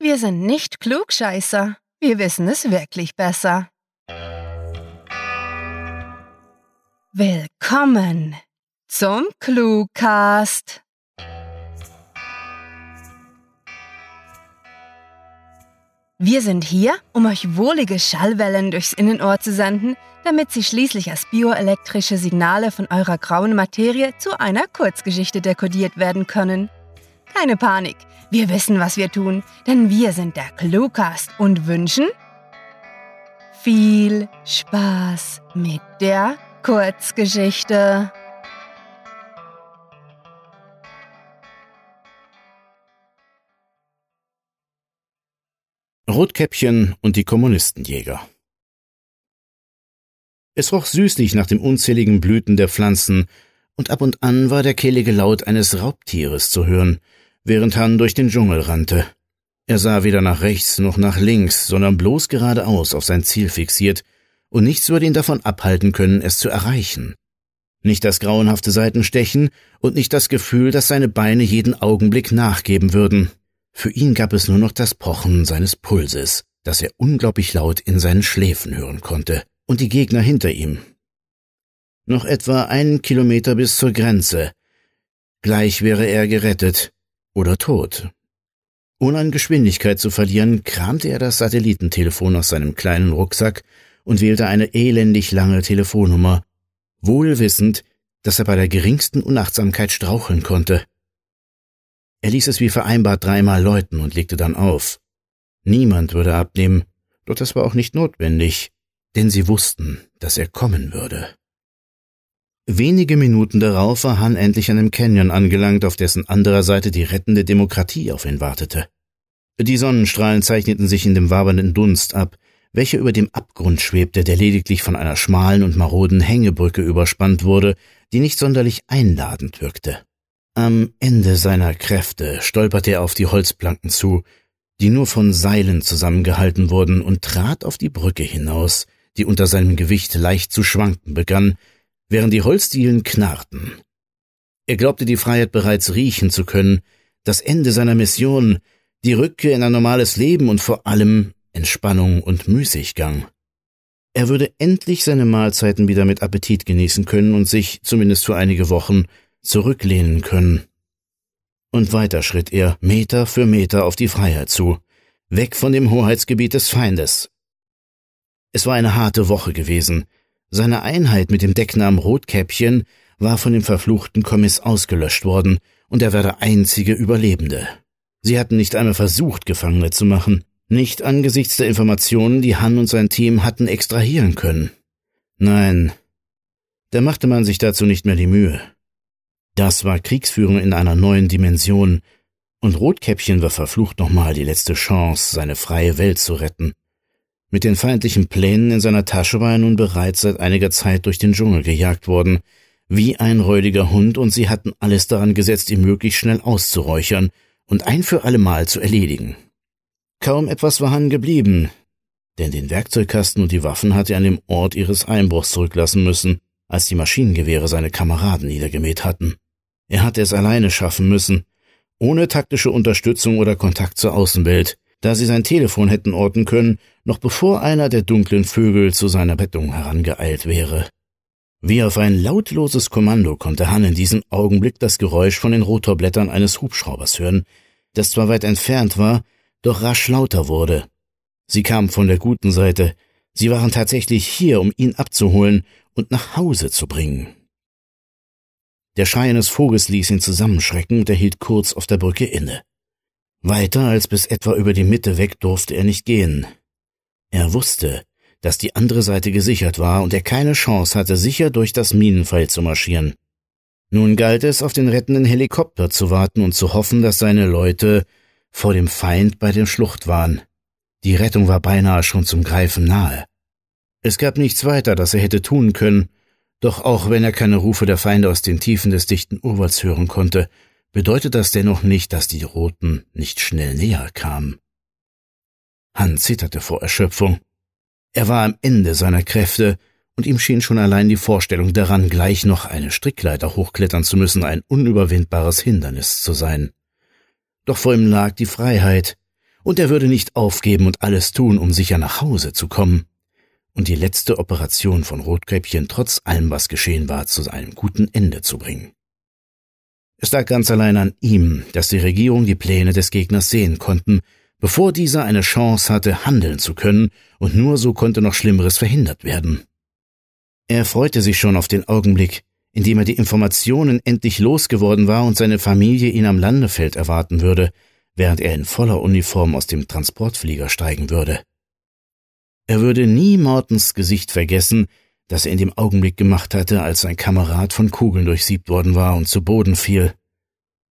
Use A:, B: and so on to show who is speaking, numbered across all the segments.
A: Wir sind nicht Klugscheißer. Wir wissen es wirklich besser. Willkommen zum Cluecast. Wir sind hier, um euch wohlige Schallwellen durchs Innenohr zu senden, damit sie schließlich als bioelektrische Signale von eurer grauen Materie zu einer Kurzgeschichte dekodiert werden können. Keine Panik, wir wissen, was wir tun, denn wir sind der Cluecast und wünschen viel Spaß mit der Kurzgeschichte.
B: Rotkäppchen und die Kommunistenjäger. Es roch süßlich nach den unzähligen Blüten der Pflanzen, und ab und an war der kehlige Laut eines Raubtieres zu hören, während Han durch den Dschungel rannte. Er sah weder nach rechts noch nach links, sondern bloß geradeaus auf sein Ziel fixiert, und nichts würde ihn davon abhalten können, es zu erreichen. Nicht das grauenhafte Seitenstechen und nicht das Gefühl, dass seine Beine jeden Augenblick nachgeben würden. Für ihn gab es nur noch das Pochen seines Pulses, das er unglaublich laut in seinen Schläfen hören konnte, und die Gegner hinter ihm. Noch etwa einen Kilometer bis zur Grenze. Gleich wäre er gerettet oder tot. Ohne an Geschwindigkeit zu verlieren, kramte er das Satellitentelefon aus seinem kleinen Rucksack und wählte eine elendig lange Telefonnummer, wohl wissend, dass er bei der geringsten Unachtsamkeit straucheln konnte. Er ließ es wie vereinbart dreimal läuten und legte dann auf. Niemand würde abnehmen, doch das war auch nicht notwendig, denn sie wussten, dass er kommen würde. Wenige Minuten darauf war Han endlich an einem Canyon angelangt, auf dessen anderer Seite die rettende Demokratie auf ihn wartete. Die Sonnenstrahlen zeichneten sich in dem wabernden Dunst ab, welcher über dem Abgrund schwebte, der lediglich von einer schmalen und maroden Hängebrücke überspannt wurde, die nicht sonderlich einladend wirkte. Am Ende seiner Kräfte stolperte er auf die Holzplanken zu, die nur von Seilen zusammengehalten wurden, und trat auf die Brücke hinaus, die unter seinem Gewicht leicht zu schwanken begann, während die Holzdielen knarrten. Er glaubte die Freiheit bereits riechen zu können, das Ende seiner Mission, die Rückkehr in ein normales Leben und vor allem Entspannung und Müßiggang. Er würde endlich seine Mahlzeiten wieder mit Appetit genießen können und sich, zumindest für einige Wochen, zurücklehnen können. Und weiter schritt er Meter für Meter auf die Freiheit zu, weg von dem Hoheitsgebiet des Feindes. Es war eine harte Woche gewesen. Seine Einheit mit dem Decknamen Rotkäppchen war von dem verfluchten Kommiss ausgelöscht worden, und er war der einzige Überlebende. Sie hatten nicht einmal versucht, Gefangene zu machen, nicht angesichts der Informationen, die Han und sein Team hatten extrahieren können. Nein, da machte man sich dazu nicht mehr die Mühe. Das war Kriegsführung in einer neuen Dimension, und Rotkäppchen war verflucht nochmal die letzte Chance, seine freie Welt zu retten. Mit den feindlichen Plänen in seiner Tasche war er nun bereits seit einiger Zeit durch den Dschungel gejagt worden, wie ein räudiger Hund, und sie hatten alles daran gesetzt, ihn möglichst schnell auszuräuchern und ein für allemal zu erledigen. Kaum etwas war Han geblieben, denn den Werkzeugkasten und die Waffen hatte er an dem Ort ihres Einbruchs zurücklassen müssen, als die Maschinengewehre seine Kameraden niedergemäht hatten. Er hatte es alleine schaffen müssen, ohne taktische Unterstützung oder Kontakt zur Außenwelt, da sie sein Telefon hätten orten können, noch bevor einer der dunklen Vögel zu seiner Bettung herangeeilt wäre. Wie auf ein lautloses Kommando konnte Han in diesem Augenblick das Geräusch von den Rotorblättern eines Hubschraubers hören, das zwar weit entfernt war, doch rasch lauter wurde. Sie kamen von der guten Seite, sie waren tatsächlich hier, um ihn abzuholen und nach Hause zu bringen. Der Schrei eines Vogels ließ ihn zusammenschrecken und er hielt kurz auf der Brücke inne. Weiter als bis etwa über die Mitte weg durfte er nicht gehen. Er wusste, dass die andere Seite gesichert war und er keine Chance hatte, sicher durch das Minenfeld zu marschieren. Nun galt es, auf den rettenden Helikopter zu warten und zu hoffen, dass seine Leute vor dem Feind bei der Schlucht waren. Die Rettung war beinahe schon zum Greifen nahe. Es gab nichts weiter, das er hätte tun können, doch auch wenn er keine Rufe der Feinde aus den Tiefen des dichten Urwalds hören konnte, bedeutet das dennoch nicht, dass die Roten nicht schnell näher kamen. Han zitterte vor Erschöpfung. Er war am Ende seiner Kräfte, und ihm schien schon allein die Vorstellung daran, gleich noch eine Strickleiter hochklettern zu müssen, ein unüberwindbares Hindernis zu sein. Doch vor ihm lag die Freiheit, und er würde nicht aufgeben und alles tun, um sicher nach Hause zu kommen und die letzte Operation von Rotkäppchen trotz allem, was geschehen war, zu einem guten Ende zu bringen. Es lag ganz allein an ihm, dass die Regierung die Pläne des Gegners sehen konnten, bevor dieser eine Chance hatte, handeln zu können, und nur so konnte noch Schlimmeres verhindert werden. Er freute sich schon auf den Augenblick, in dem er die Informationen endlich losgeworden war und seine Familie ihn am Landefeld erwarten würde, während er in voller Uniform aus dem Transportflieger steigen würde. Er würde nie Mortens Gesicht vergessen, das er in dem Augenblick gemacht hatte, als sein Kamerad von Kugeln durchsiebt worden war und zu Boden fiel.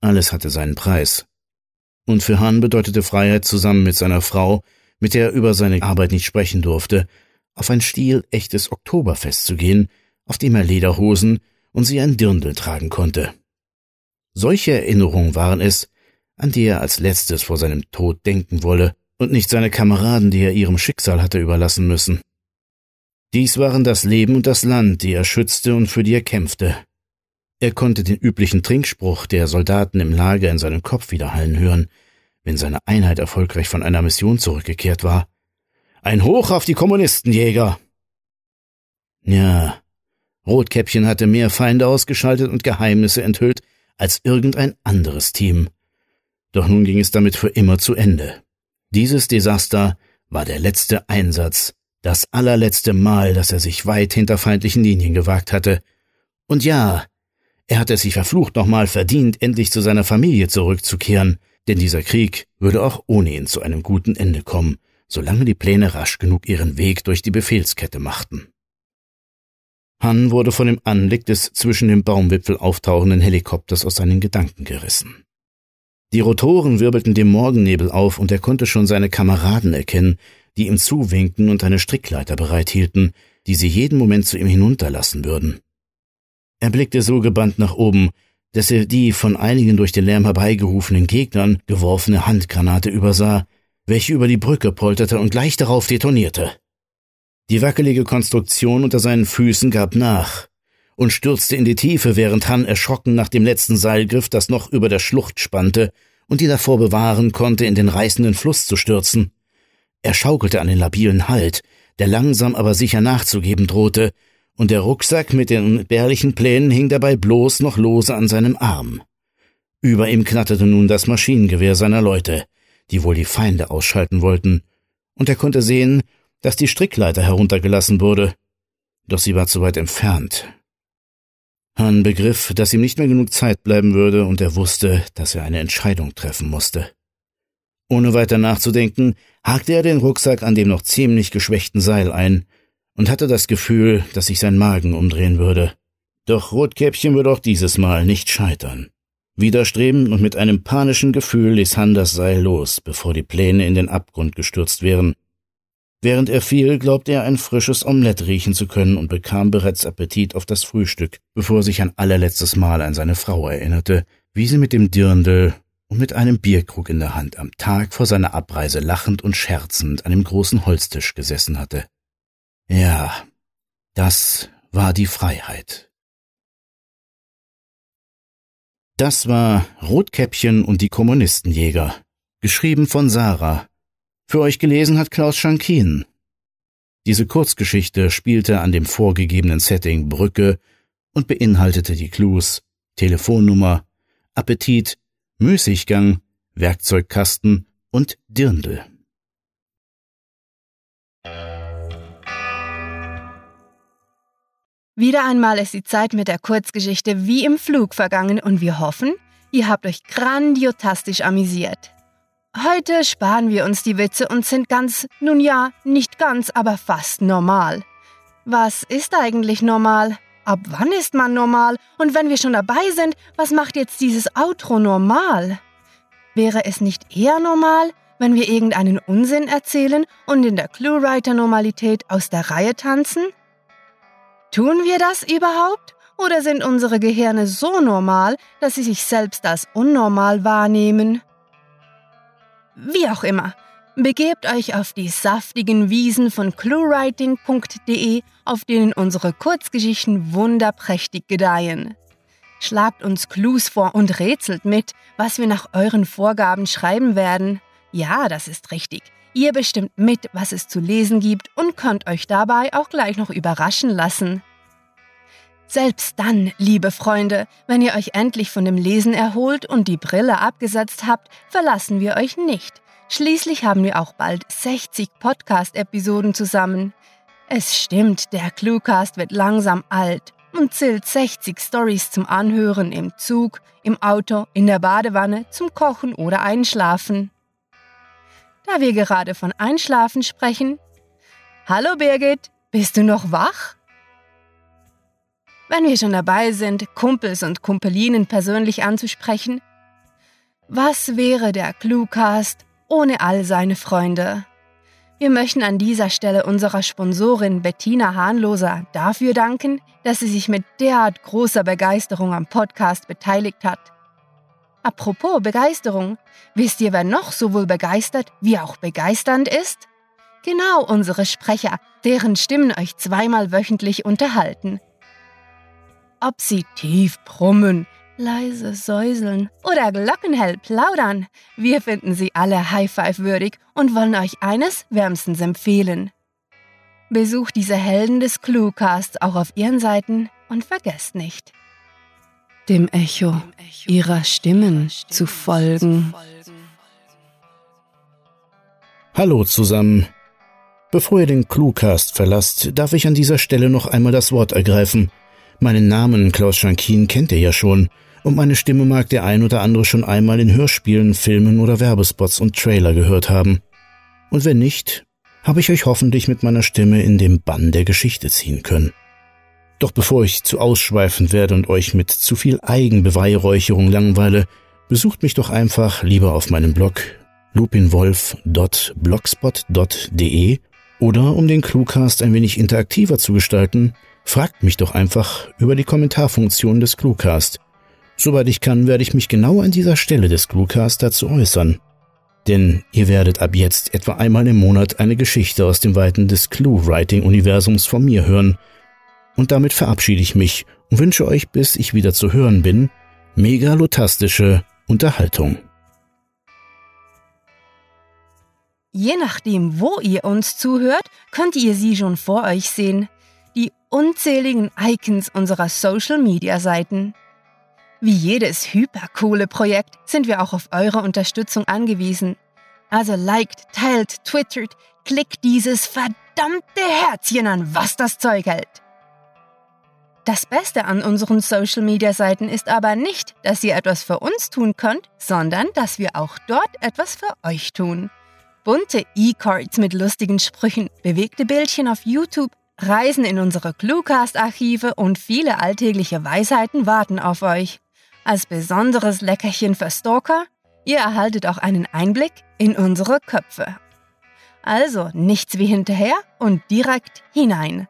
B: Alles hatte seinen Preis. Und für Hahn bedeutete Freiheit zusammen mit seiner Frau, mit der er über seine Arbeit nicht sprechen durfte, auf ein stilechtes Oktoberfest zu gehen, auf dem er Lederhosen und sie ein Dirndl tragen konnte. Solche Erinnerungen waren es, an die er als letztes vor seinem Tod denken wolle, und nicht seine Kameraden, die er ihrem Schicksal hatte überlassen müssen. Dies waren das Leben und das Land, die er schützte und für die er kämpfte. Er konnte den üblichen Trinkspruch der Soldaten im Lager in seinem Kopf wiederhallen hören, wenn seine Einheit erfolgreich von einer Mission zurückgekehrt war. Ein Hoch auf die Kommunistenjäger! Ja, Rotkäppchen hatte mehr Feinde ausgeschaltet und Geheimnisse enthüllt als irgendein anderes Team. Doch nun ging es damit für immer zu Ende. Dieses Desaster war der letzte Einsatz, das allerletzte Mal, dass er sich weit hinter feindlichen Linien gewagt hatte. Und ja, er hatte es sich verflucht nochmal verdient, endlich zu seiner Familie zurückzukehren, denn dieser Krieg würde auch ohne ihn zu einem guten Ende kommen, solange die Pläne rasch genug ihren Weg durch die Befehlskette machten. Han wurde von dem Anblick des zwischen dem Baumwipfel auftauchenden Helikopters aus seinen Gedanken gerissen. Die Rotoren wirbelten dem Morgennebel auf, und er konnte schon seine Kameraden erkennen, die ihm zuwinkten und eine Strickleiter bereithielten, die sie jeden Moment zu ihm hinunterlassen würden. Er blickte so gebannt nach oben, dass er die von einigen durch den Lärm herbeigerufenen Gegnern geworfene Handgranate übersah, welche über die Brücke polterte und gleich darauf detonierte. Die wackelige Konstruktion unter seinen Füßen gab nach, und stürzte in die Tiefe, während Han erschrocken nach dem letzten Seil griff, das noch über der Schlucht spannte und die davor bewahren konnte, in den reißenden Fluss zu stürzen. Er schaukelte an den labilen Halt, der langsam aber sicher nachzugeben drohte, und der Rucksack mit den entbehrlichen Plänen hing dabei bloß noch lose an seinem Arm. Über ihm knatterte nun das Maschinengewehr seiner Leute, die wohl die Feinde ausschalten wollten, und er konnte sehen, dass die Strickleiter heruntergelassen wurde. Doch sie war zu weit entfernt, Han begriff, dass ihm nicht mehr genug Zeit bleiben würde, und er wusste, dass er eine Entscheidung treffen musste. Ohne weiter nachzudenken, hakte er den Rucksack an dem noch ziemlich geschwächten Seil ein und hatte das Gefühl, dass sich sein Magen umdrehen würde. Doch Rotkäppchen würde auch dieses Mal nicht scheitern. Widerstrebend und mit einem panischen Gefühl ließ Han das Seil los, bevor die Pläne in den Abgrund gestürzt wären, Während er fiel, glaubte er ein frisches Omelett riechen zu können und bekam bereits Appetit auf das Frühstück, bevor er sich ein allerletztes Mal an seine Frau erinnerte, wie sie mit dem Dirndl und mit einem Bierkrug in der Hand am Tag vor seiner Abreise lachend und scherzend an dem großen Holztisch gesessen hatte. Ja, das war die Freiheit. Das war Rotkäppchen und die Kommunistenjäger, geschrieben von Sarah, für euch gelesen hat Klaus Schankin. Diese Kurzgeschichte spielte an dem vorgegebenen Setting Brücke und beinhaltete die Clues Telefonnummer, Appetit, Müßiggang, Werkzeugkasten und Dirndl.
A: Wieder einmal ist die Zeit mit der Kurzgeschichte wie im Flug vergangen und wir hoffen, ihr habt euch grandiotastisch amüsiert. Heute sparen wir uns die Witze und sind ganz, nun ja, nicht ganz, aber fast normal. Was ist eigentlich normal? Ab wann ist man normal? Und wenn wir schon dabei sind, was macht jetzt dieses Outro normal? Wäre es nicht eher normal, wenn wir irgendeinen Unsinn erzählen und in der Cluewriter-Normalität aus der Reihe tanzen? Tun wir das überhaupt? Oder sind unsere Gehirne so normal, dass sie sich selbst als unnormal wahrnehmen? Wie auch immer, begebt euch auf die saftigen Wiesen von cluewriting.de, auf denen unsere Kurzgeschichten wunderprächtig gedeihen. Schlagt uns Clues vor und rätselt mit, was wir nach euren Vorgaben schreiben werden. Ja, das ist richtig. Ihr bestimmt mit, was es zu lesen gibt und könnt euch dabei auch gleich noch überraschen lassen. Selbst dann, liebe Freunde, wenn ihr euch endlich von dem Lesen erholt und die Brille abgesetzt habt, verlassen wir euch nicht. Schließlich haben wir auch bald 60 Podcast-Episoden zusammen. Es stimmt, der Cluecast wird langsam alt und zählt 60 Stories zum Anhören im Zug, im Auto, in der Badewanne, zum Kochen oder Einschlafen. Da wir gerade von Einschlafen sprechen. Hallo Birgit, bist du noch wach? Wenn wir schon dabei sind, Kumpels und Kumpelinen persönlich anzusprechen, was wäre der Cluecast ohne all seine Freunde? Wir möchten an dieser Stelle unserer Sponsorin Bettina Hahnloser dafür danken, dass sie sich mit derart großer Begeisterung am Podcast beteiligt hat. Apropos Begeisterung, wisst ihr, wer noch sowohl begeistert wie auch begeisternd ist? Genau unsere Sprecher, deren Stimmen euch zweimal wöchentlich unterhalten. Ob sie tief brummen, leise säuseln oder glockenhell plaudern, wir finden sie alle High-Five würdig und wollen euch eines wärmstens empfehlen. Besucht diese Helden des Cluecasts auch auf ihren Seiten und vergesst nicht, dem Echo ihrer Stimmen zu folgen.
B: Hallo zusammen. Bevor ihr den Cluecast verlasst, darf ich an dieser Stelle noch einmal das Wort ergreifen. Meinen Namen Klaus Schankin kennt ihr ja schon, und meine Stimme mag der ein oder andere schon einmal in Hörspielen, Filmen oder Werbespots und Trailer gehört haben. Und wenn nicht, habe ich euch hoffentlich mit meiner Stimme in den Bann der Geschichte ziehen können. Doch bevor ich zu ausschweifend werde und euch mit zu viel Eigenbeweihräucherung langweile, besucht mich doch einfach lieber auf meinem Blog lupinwolf.blogspot.de oder um den Cluecast ein wenig interaktiver zu gestalten, fragt mich doch einfach über die Kommentarfunktion des Cluecast. Soweit ich kann, werde ich mich genau an dieser Stelle des Cluecast dazu äußern. Denn ihr werdet ab jetzt etwa einmal im Monat eine Geschichte aus dem Weiten des Clue-Writing-Universums von mir hören – und damit verabschiede ich mich und wünsche euch, bis ich wieder zu hören bin, megalotastische Unterhaltung.
A: Je nachdem, wo ihr uns zuhört, könnt ihr sie schon vor euch sehen. Die unzähligen Icons unserer Social-Media-Seiten. Wie jedes hypercoole Projekt sind wir auch auf eure Unterstützung angewiesen. Also liked, teilt, twittert, klickt dieses verdammte Herzchen an, was das Zeug hält. Das Beste an unseren Social-Media-Seiten ist aber nicht, dass ihr etwas für uns tun könnt, sondern dass wir auch dort etwas für euch tun. Bunte E-Cards mit lustigen Sprüchen, bewegte Bildchen auf YouTube, Reisen in unsere Cluecast-Archive und viele alltägliche Weisheiten warten auf euch. Als besonderes Leckerchen für Stalker, ihr erhaltet auch einen Einblick in unsere Köpfe. Also nichts wie hinterher und direkt hinein.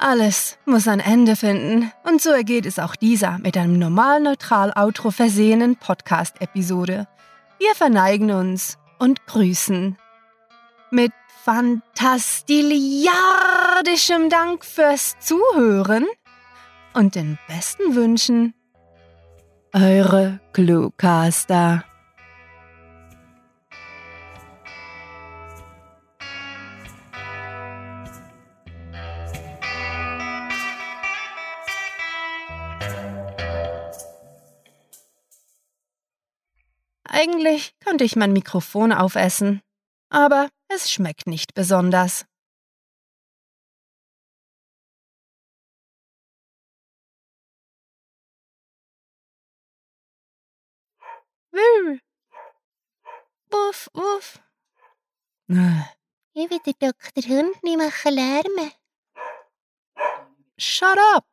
A: Alles muss ein Ende finden und so ergeht es auch dieser mit einem normal neutral Outro versehenen Podcast-Episode. Wir verneigen uns und grüßen. Mit fantastiliardischem Dank fürs Zuhören und den besten Wünschen. Eure Cluecaster. Eigentlich könnte ich mein Mikrofon aufessen, aber es schmeckt nicht besonders. Wuff, wuff.
C: Ich will den Dr. Hund nicht machen Lärm.
A: Shut up!